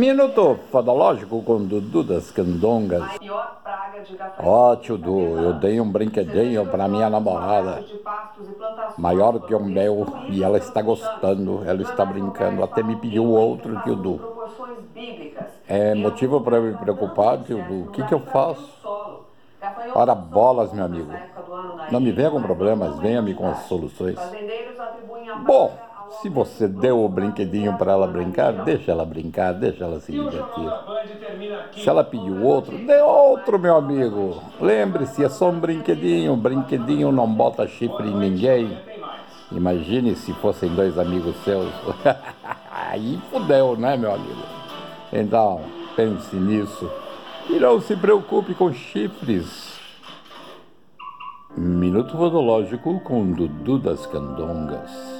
Minuto fodológico com Dudu das Candongas. Ó, oh, tio Du, eu dei um brinquedinho para minha namorada, maior que o meu, e ela está gostando, ela está brincando, até me pediu outro, tio Du. É motivo para me preocupar, tio Du, o que, que eu faço? Ora bolas, meu amigo. Não me venha com problemas, venha-me com as soluções. Bom, se você deu o brinquedinho para ela brincar, deixa ela brincar, deixa ela se divertir. Se ela pediu outro, dê outro, meu amigo. Lembre-se, é só um brinquedinho. Brinquedinho não bota chifre em ninguém. Imagine se fossem dois amigos seus. Aí fudeu, né, meu amigo? Então, pense nisso. E não se preocupe com chifres. Minuto Vodológico com Dudu das Candongas.